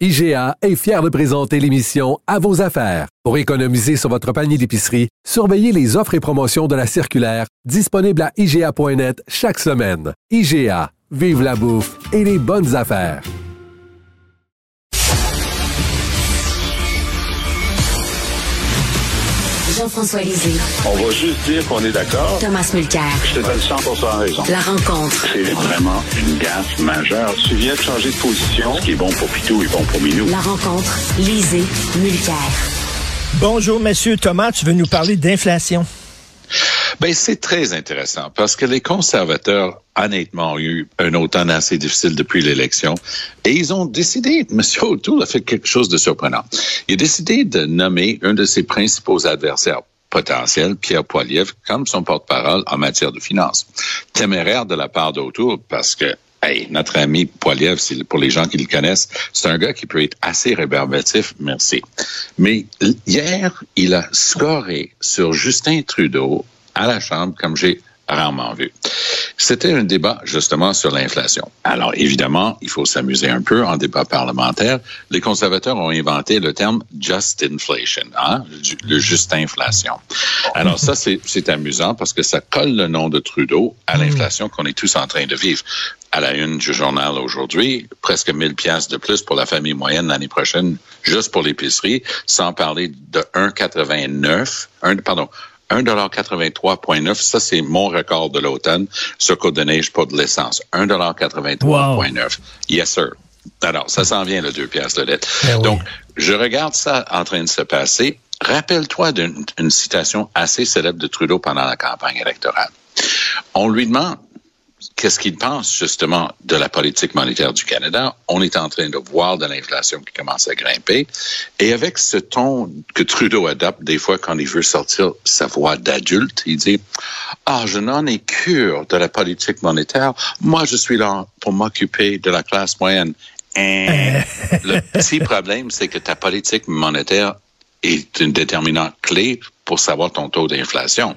IGA est fier de présenter l'émission À vos affaires. Pour économiser sur votre panier d'épicerie, surveillez les offres et promotions de la circulaire disponible à IGA.net chaque semaine. IGA, vive la bouffe et les bonnes affaires. Jean-François Lisée. On va juste dire qu'on est d'accord. Thomas Mulcair. Je te donne 100% raison. La rencontre. C'est vraiment une gaffe majeure. Tu viens de changer de position. Ce qui est bon pour Pitou est bon pour Minou. La rencontre. Lisée. Mulcair. Bonjour, monsieur Thomas. Tu veux nous parler d'inflation? Ben, c'est très intéressant parce que les conservateurs, honnêtement, ont eu un automne assez difficile depuis l'élection et ils ont décidé, M. O'Toole a fait quelque chose de surprenant. Il a décidé de nommer un de ses principaux adversaires potentiels, Pierre Poilievre, comme son porte-parole en matière de finances. Téméraire de la part d'Autour parce que Hey, notre ami Poiliev, pour les gens qui le connaissent, c'est un gars qui peut être assez rébarbatif, merci. Mais hier, il a scoré sur Justin Trudeau à la Chambre comme j'ai rarement vu. C'était un débat justement sur l'inflation. Alors évidemment, il faut s'amuser un peu en débat parlementaire. Les conservateurs ont inventé le terme just inflation, hein? le juste inflation. Alors ça, c'est amusant parce que ça colle le nom de Trudeau à l'inflation qu'on est tous en train de vivre. À la une du journal aujourd'hui, presque 1000 pièces de plus pour la famille moyenne l'année prochaine, juste pour l'épicerie, sans parler de 1,89, pardon, 1,83,9. Ça, c'est mon record de l'automne. Ce code de neige, pas de l'essence. 1,83,9. Yes, sir. Alors, ça s'en vient, le 2 piastres de lettre. Ben Donc, je regarde ça en train de se passer. Rappelle-toi d'une citation assez célèbre de Trudeau pendant la campagne électorale. On lui demande qu'est-ce qu'il pense justement de la politique monétaire du Canada? On est en train de voir de l'inflation qui commence à grimper. Et avec ce ton que Trudeau adopte des fois quand il veut sortir sa voix d'adulte, il dit, ah, je n'en ai cure de la politique monétaire. Moi, je suis là pour m'occuper de la classe moyenne. Et le petit problème, c'est que ta politique monétaire est une déterminante clé pour savoir ton taux d'inflation.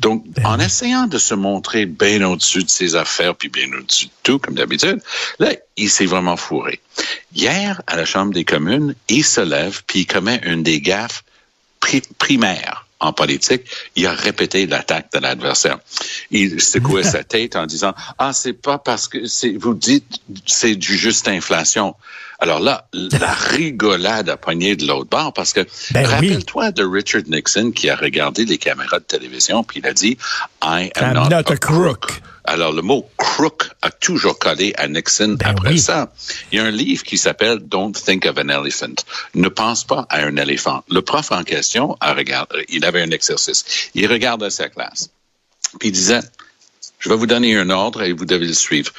Donc, en essayant de se montrer bien au-dessus de ses affaires, puis bien au-dessus de tout, comme d'habitude, là, il s'est vraiment fourré. Hier, à la Chambre des communes, il se lève, puis il commet une des gaffes primaires en politique, il a répété l'attaque de l'adversaire. Il secouait sa tête en disant ah c'est pas parce que c'est vous dites c'est du juste inflation. Alors là, la rigolade a pogné de l'autre bord parce que Ben oui. rappelle-toi de Richard Nixon qui a regardé les caméras de télévision puis il a dit I am I'm not, not a, a crook. crook. Alors le mot crook a toujours collé à Nixon Ben après oui. ça. Il y a un livre qui s'appelle Don't Think of an Elephant. Ne pense pas à un éléphant. Le prof en question a regardé, il avait un exercice. Il regardait sa classe. Puis il disait, je vais vous donner un ordre et vous devez le suivre.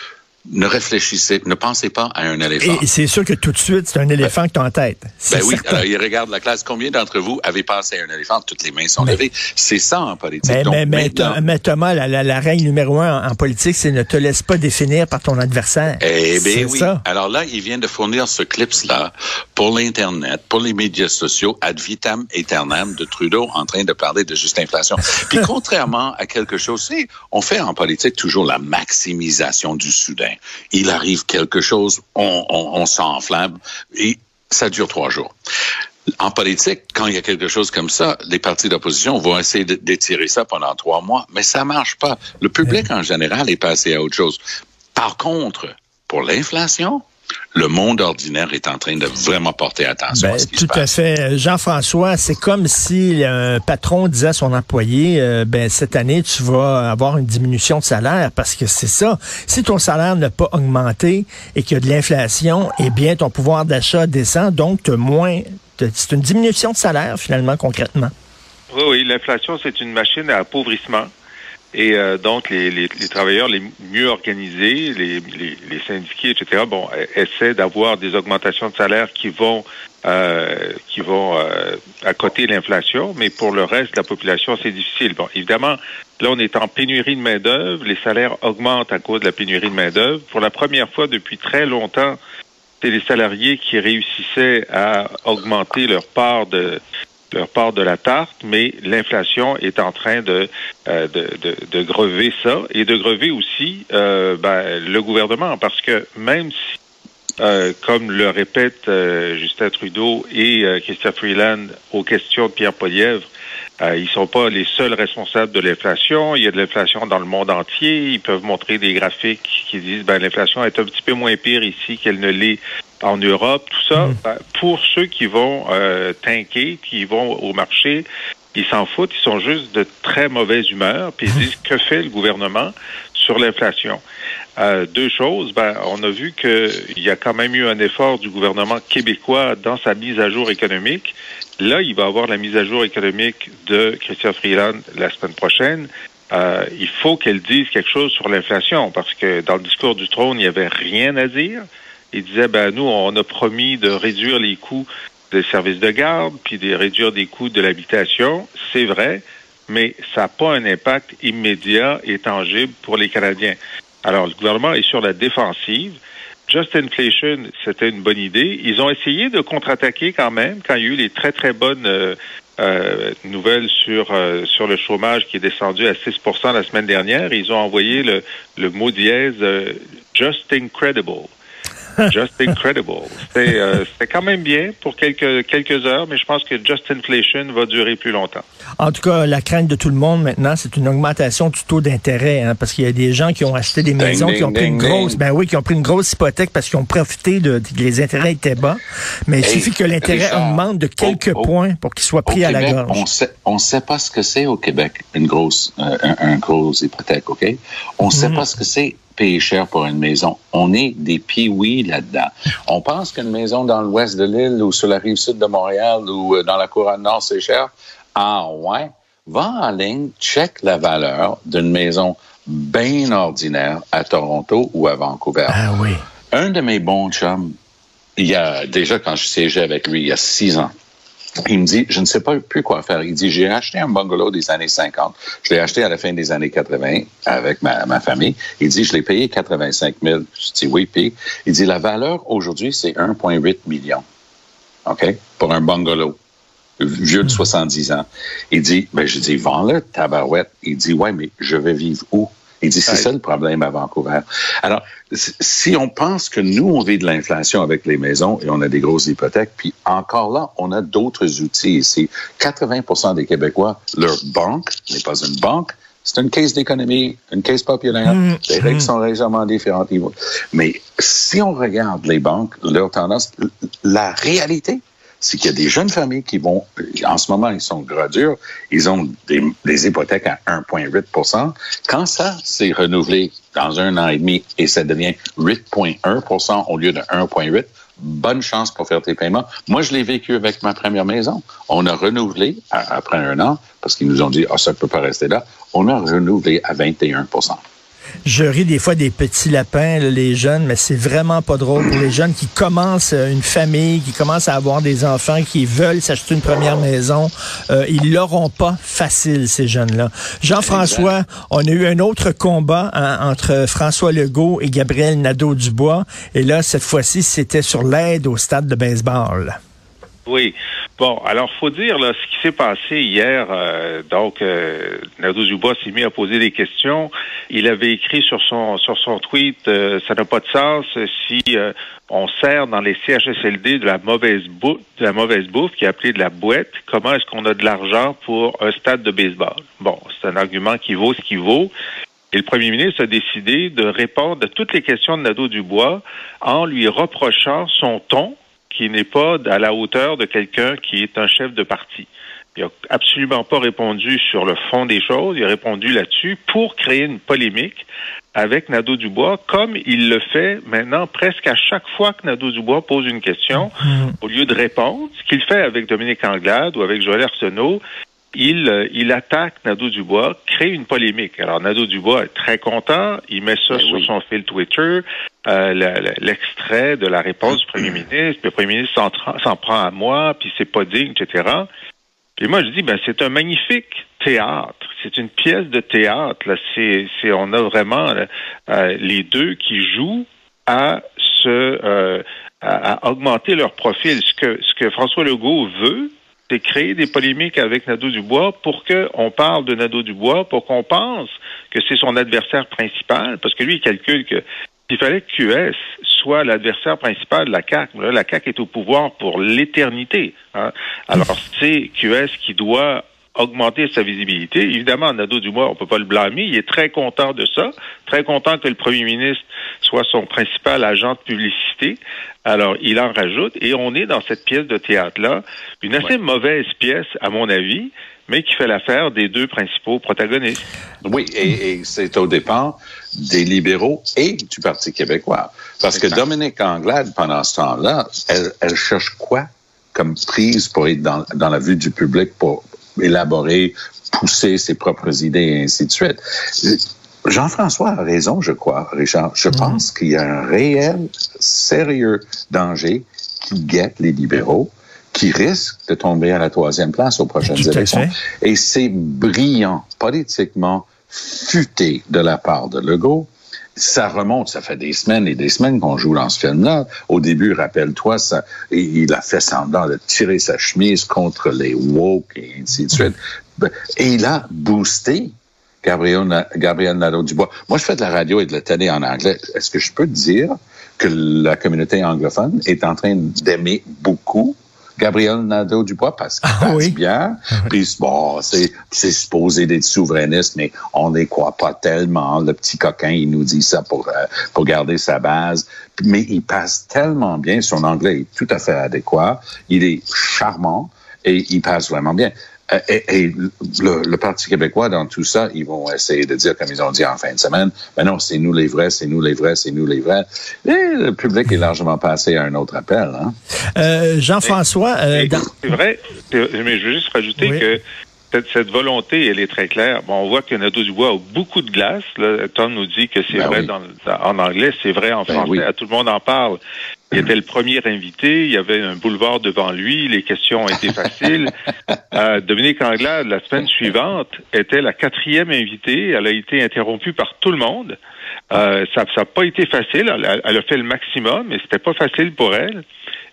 Ne réfléchissez, ne pensez pas à un éléphant. Et c'est sûr que tout de suite, c'est un éléphant que tu as en tête. Ben oui, alors il regarde la classe. Combien d'entre vous avez pensé à un éléphant? Toutes les mains sont levées? C'est ça en politique. Mais, Donc, mais, mais, maintenant- Tho- mais Thomas, la, la- la règle numéro un en, en politique, c'est ne te laisse pas définir par ton adversaire. Eh bien c'est oui. ça. Alors là, il vient de fournir ce clip-là pour l'Internet, pour les médias sociaux, ad vitam aeternam de Trudeau en train de parler de juste inflation. Puis contrairement à quelque chose, on fait en politique toujours la maximisation du soudain. Il arrive quelque chose, on, on, on s'enflamme et ça dure trois jours. En politique, quand il y a quelque chose comme ça, les partis d'opposition vont essayer d'étirer ça pendant trois mois, mais ça marche pas. Le public en général est passé à autre chose. Par contre, pour l'inflation, le monde ordinaire est en train de vraiment porter attention Ben, à ce qui tout se à fait. Jean-François, c'est comme si un patron disait à son employé, euh, ben, cette année, tu vas avoir une diminution de salaire parce que c'est ça. Si ton salaire n'a pas augmenté et qu'il y a de l'inflation, eh bien, ton pouvoir d'achat descend, donc tu moins, c'est une diminution de salaire, finalement, concrètement. Oui, oui, l'inflation, c'est une machine à appauvrissement. Et euh, donc, les, les, les, travailleurs les mieux organisés, les, les, syndiqués, etc., bon, essaient d'avoir des augmentations de salaire qui vont euh, qui vont euh, à côté l'inflation, mais pour le reste de la population, c'est difficile. Bon, évidemment, là, on est en pénurie de main-d'œuvre, les salaires augmentent à cause de la pénurie de main-d'œuvre. Pour la première fois depuis très longtemps, c'est les salariés qui réussissaient à augmenter leur part de leur part de la tarte, mais l'inflation est en train de, euh, de, de, de, grever ça et de grever aussi euh, ben, le gouvernement, parce que même si, euh, comme le répètent euh, Justin Trudeau et euh, Christian Freeland aux questions de Pierre Polièvre, ils sont pas les seuls responsables de l'inflation. Il y a de l'inflation dans le monde entier. Ils peuvent montrer des graphiques qui disent ben l'inflation est un petit peu moins pire ici qu'elle ne l'est en Europe, tout ça, mm. ben, pour ceux qui vont euh, tanker, qui vont au marché, ils s'en foutent, ils sont juste de très mauvaise humeur, puis ils mm. disent que fait le gouvernement sur l'inflation? Euh, deux choses, ben, on a vu qu'il y a quand même eu un effort du gouvernement québécois dans sa mise à jour économique. Là, il va avoir la mise à jour économique de Christian Freeland la semaine prochaine. Euh, il faut qu'elle dise quelque chose sur l'inflation, parce que dans le discours du trône, il n'y avait rien à dire. Il disait, ben nous, on a promis de réduire les coûts des services de garde, puis de réduire des coûts de l'habitation. C'est vrai, mais ça n'a pas un impact immédiat et tangible pour les Canadiens. Alors, le gouvernement est sur la défensive. Just Inflation, c'était une bonne idée. Ils ont essayé de contre-attaquer quand même quand il y a eu les très, très bonnes euh, euh, nouvelles sur, euh, sur le chômage qui est descendu à 6% la semaine dernière. Ils ont envoyé le, le mot dièse Just Incredible. Just Incredible. Euh, c'était quand même bien pour quelques, quelques heures, mais je pense que Just Inflation va durer plus longtemps. En tout cas, la crainte de tout le monde maintenant, c'est une augmentation du taux d'intérêt, hein, parce qu'il y a des gens qui ont acheté des maisons, qui ont pris une grosse, ben oui, qui ont pris une grosse hypothèque parce qu'ils ont profité de, les intérêts étaient bas. Mais il suffit que l'intérêt augmente de quelques points pour qu'il soit pris à la gorge. On sait, on sait pas ce que c'est au Québec, une grosse, euh, un, grosse hypothèque, OK? On sait mm. pas ce que c'est payer cher pour une maison. On est des piouis là-dedans. On pense qu'une maison dans l'ouest de l'île ou sur la rive sud de Montréal ou euh, dans la couronne nord, c'est cher. Ah ouais? Va en ligne, check la valeur d'une maison bien ordinaire à Toronto ou à Vancouver. Ah oui. Un de mes bons chums, il y a déjà quand je siégeais avec lui il y a six ans, il me dit, je ne sais pas plus quoi faire. Il dit, j'ai acheté un bungalow des années 50. Je l'ai acheté à la fin des années 80 avec ma, ma famille. Il dit, je l'ai payé 85 000. Je dis, oui, puis il dit, la valeur aujourd'hui, c'est 1,8 million. OK? Pour un bungalow. Vieux de 70 hmm. ans. Il dit, ben, je dis, vends-le, tabarouette. Il dit, ouais, mais je vais vivre où? Il dit, c'est ça le problème à Vancouver. Alors, si on pense que nous, on vit de l'inflation avec les maisons et on a des grosses hypothèques, puis encore là, on a d'autres outils ici. 80% des Québécois, leur banque n'est pas une banque, c'est une caisse d'économie, une caisse populaire. Mmh. Les règles mmh. sont légèrement différentes. Mais si on regarde les banques, leur tendance, la réalité, c'est qu'il y a des jeunes familles qui vont, en ce moment, ils sont gradures, ils ont des, hypothèques à 1,8% Quand ça s'est renouvelé dans un an et demi et ça devient 8,1% au lieu de 1,8% bonne chance pour faire tes paiements. Moi, je l'ai vécu avec ma première maison. On a renouvelé après un an parce qu'ils nous ont dit, ah, ça ne peut pas rester là. On a renouvelé à 21 je ris des fois des petits lapins, les jeunes, mais c'est vraiment pas drôle pour les jeunes qui commencent euh, une famille, qui commencent à avoir des enfants, qui veulent s'acheter une première maison. Euh, ils l'auront pas facile, ces jeunes-là. Jean-François, on a eu un autre combat hein, entre François Legault et Gabriel Nadeau-Dubois. Et là, cette fois-ci, c'était sur l'aide au stade de baseball. Oui. Bon, alors faut dire là, ce qui s'est passé hier. Euh, donc, euh, Nadeau Dubois s'est mis à poser des questions. Il avait écrit sur son sur son tweet, euh, ça n'a pas de sens si euh, on sert dans les CHSLD de la mauvaise bouffe, de la mauvaise bouffe qui est appelée de la boîte. Comment est-ce qu'on a de l'argent pour un stade de baseball Bon, c'est un argument qui vaut ce qui vaut. Et le premier ministre a décidé de répondre à toutes les questions de Nadeau Dubois en lui reprochant son ton qui n'est pas à la hauteur de quelqu'un qui est un chef de parti. Il n'a absolument pas répondu sur le fond des choses, il a répondu là-dessus pour créer une polémique avec Nadeau-Dubois, comme il le fait maintenant presque à chaque fois que Nadeau-Dubois pose une question, mm-hmm. au lieu de répondre, ce qu'il fait avec Dominique Anglade ou avec Joël Arsenault, il, euh, il attaque Nadeau Dubois, crée une polémique. Alors, Nadeau Dubois est très content, il met ça Ben sur oui. son fil Twitter, euh, le- le- l'extrait de la réponse du premier ministre, le premier ministre s'en prend à moi, puis c'est pas digne, etc. Et moi, je dis, ben, c'est un magnifique théâtre. C'est une pièce de théâtre. Là, c'est, c'est, on a vraiment là, euh, les deux qui jouent à se, euh, à, à augmenter leur profil. Ce que, ce que François Legault veut, c'est créer des polémiques avec Nadeau Dubois pour qu'on parle de Nadeau Dubois, pour qu'on pense que c'est son adversaire principal, parce que lui, il calcule que il fallait que QS soit l'adversaire principal de la CAQ. Là, la CAQ est au pouvoir pour l'éternité. hein. Alors, c'est QS qui doit augmenter sa visibilité. Évidemment, Nadeau Dubois, on peut pas le blâmer. Il est très content de ça, très content que le premier ministre soit son principal agent de publicité. Alors, il en rajoute et on est dans cette pièce de théâtre-là, une assez mauvaise pièce, à mon avis, mais qui fait l'affaire des deux principaux protagonistes. Oui, et, et c'est au départ des libéraux et du Parti québécois. Parce que. Dominique Anglade, pendant ce temps-là, elle, elle cherche quoi comme prise pour être dans, dans la vue du public, pour élaborer, pousser ses propres idées et ainsi de suite. Jean-François a raison, je crois, Richard. Je pense qu'il y a un réel, sérieux danger qui guette les libéraux, qui risque de tomber à la troisième place aux prochaines élections. Et c'est brillant, politiquement futé de la part de Legault. Ça remonte, ça fait des semaines et des semaines qu'on joue dans ce film-là. Au début, rappelle-toi, ça, il a fait semblant de tirer sa chemise contre les woke et ainsi de suite. Et il a boosté Gabriel, Gabriel Nadeau-Dubois. Moi, je fais de la radio et de la télé en anglais. Est-ce que je peux dire que la communauté anglophone est en train d'aimer beaucoup Gabriel Nadeau-Dubois parce qu'il Ah oui. bien. Puis bon, c'est c'est supposé d'être souverainiste, mais on n'y croit pas tellement. Le petit coquin, il nous dit ça pour euh, pour garder sa base. Mais il passe tellement bien. Son anglais est tout à fait adéquat. Il est charmant et il passe vraiment bien. Euh, Et, et le, le Parti québécois, dans tout ça, ils vont essayer de dire, comme ils ont dit en fin de semaine, ben non, c'est nous les vrais, c'est nous les vrais, c'est nous les vrais. Et le public est largement passé à un autre appel. Hein? Euh, Jean-François, euh, dans- C'est vrai, mais je veux juste rajouter Oui. que cette, cette volonté, elle est très claire. Bon, on voit que Nadeau Dubois a beaucoup de glace. Là. Tom nous dit que c'est Ben vrai oui. dans, en anglais, c'est vrai en Ben français. oui. Tout le monde en parle. Il était le premier invité, il y avait un boulevard devant lui, les questions étaient faciles. Euh, Dominique Anglade, la semaine suivante, était la quatrième invitée. Elle a été interrompue par tout le monde. Euh, ça n'a pas été facile. Elle a, elle a fait le maximum, mais c'était pas facile pour elle.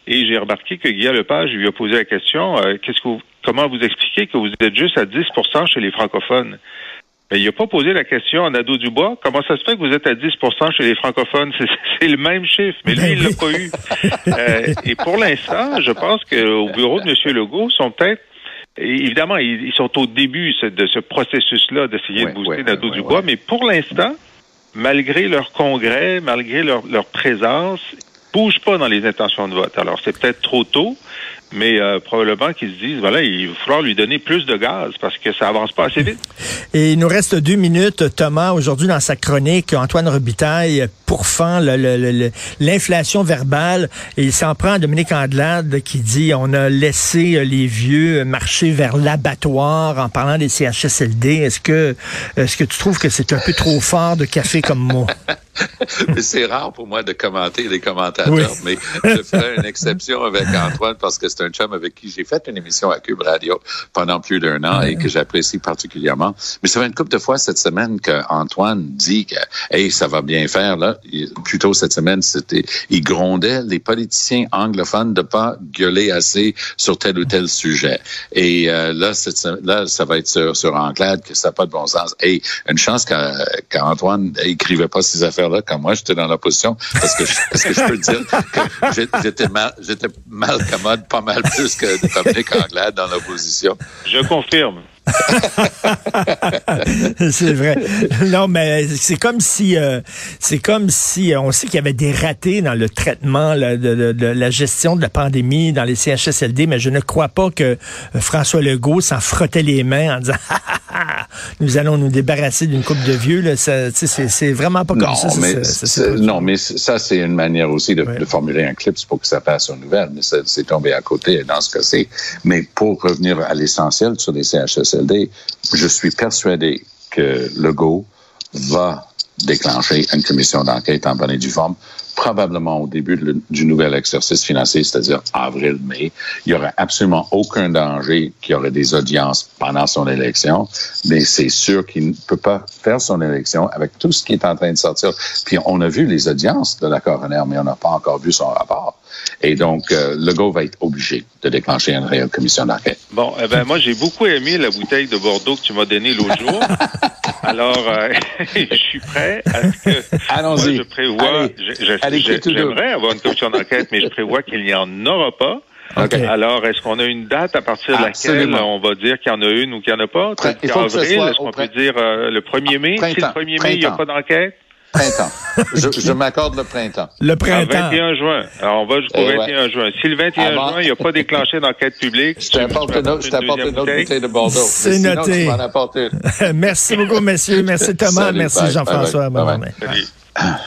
Et j'ai remarqué que Guillaume Lepage lui a posé la question euh, qu'est-ce que vous- comment vous expliquez que vous êtes juste à 10% chez les francophones? Mais il n'a pas posé la question à Nadeau Dubois comment ça se fait que vous êtes à 10% chez les francophones? C'est c'est le même chiffre, mais lui, Ben il l'a pas eu. Euh, et pour l'instant, je pense qu'au bureau de M. Legault, sont peut-être évidemment, ils, ils sont au début ce- de ce processus-là d'essayer Ouais, de booster ouais, Nadeau Dubois, ouais. mais pour l'instant, malgré leur congrès, malgré leur, leur présence, ils bougent pas dans les intentions de vote. Alors, c'est peut-être trop tôt, mais euh, probablement qu'ils se disent, voilà, il va falloir lui donner plus de gaz parce que ça avance pas assez vite. Et il nous reste deux minutes. Thomas, aujourd'hui, dans sa chronique, Antoine Robitaille pourfend l'inflation verbale et il s'en prend à Dominique Andelade qui dit on a laissé euh, les vieux marcher vers l'abattoir en parlant des CHSLD. Est-ce que, est-ce que tu trouves que c'est un peu trop fort de café comme mot? Mais c'est rare pour moi de commenter les commentateurs, Oui. mais je ferai une exception avec Antoine parce que c'est un chum avec qui j'ai fait une émission à Cube Radio pendant plus d'un an et que j'apprécie particulièrement. Mais ça fait une couple de fois cette semaine qu'Antoine dit que hey, ça va bien faire là. Plutôt cette semaine, c'était il grondait les politiciens anglophones de pas gueuler assez sur tel ou tel sujet. Et euh, là, cette là, ça va être sur, sur Anglade que ça n'a pas de bon sens. Et une chance qu'A- qu'Antoine écrivait pas ces quand moi j'étais dans l'opposition, parce que je, parce que je peux dire que j'étais mal, j'étais mal commode, pas mal plus que Dominique Anglade dans l'opposition. Je confirme. c'est vrai. Non, mais c'est comme si, euh, c'est comme si on sait qu'il y avait des ratés dans le traitement de, de, la gestion de la pandémie dans les CHSLD, mais je ne crois pas que François Legault s'en frottait les mains en disant nous allons nous débarrasser d'une coupe de vieux. C'est vraiment pas comme non, ça. Mais non, mais ça, c'est une manière aussi de, de, formuler un clip pour que ça passe aux nouvelles. Mais c'est tombé à côté dans ce cas-ci. Mais pour revenir à l'essentiel sur les CHSLD, je suis persuadé que Legault va déclencher une commission d'enquête en bonne et due forme, probablement au début du nouvel exercice financier, c'est-à-dire avril-mai. Il y aurait absolument aucun danger qu'il y aurait des audiences pendant son élection, mais c'est sûr qu'il ne peut pas faire son élection avec tout ce qui est en train de sortir. Puis on a vu les audiences de la coroner, mais on n'a pas encore vu son rapport. Et donc, euh, Legault va être obligé de déclencher une réelle commission d'enquête. Bon, eh ben moi, j'ai beaucoup aimé la bouteille de Bordeaux que tu m'as donnée l'autre jour. Alors, euh, je suis prêt à ce que Allons-y. je prévois, j'aimerais avoir une commission d'enquête, mais je prévois qu'il n'y en aura pas. Alors, est-ce qu'on a une date à partir de laquelle on va dire qu'il y en a une ou qu'il n'y en a pas? Il faut avril, est-ce qu'on peut dire euh, le 1er mai? Printemps. Si le 1er mai, il n'y a pas d'enquête? Printemps. je, je m'accorde le printemps. Le printemps. Le 21 juin. Alors, on va jusqu'au 21 eh juin. Si le 21 juin, il n'y a pas déclenché d'enquête publique, je t'apporte une, autre, une autre bouteille de Bordeaux. C'est noté. Sinon, merci beaucoup, messieurs. Merci Thomas. merci Jean-François. Bye bye.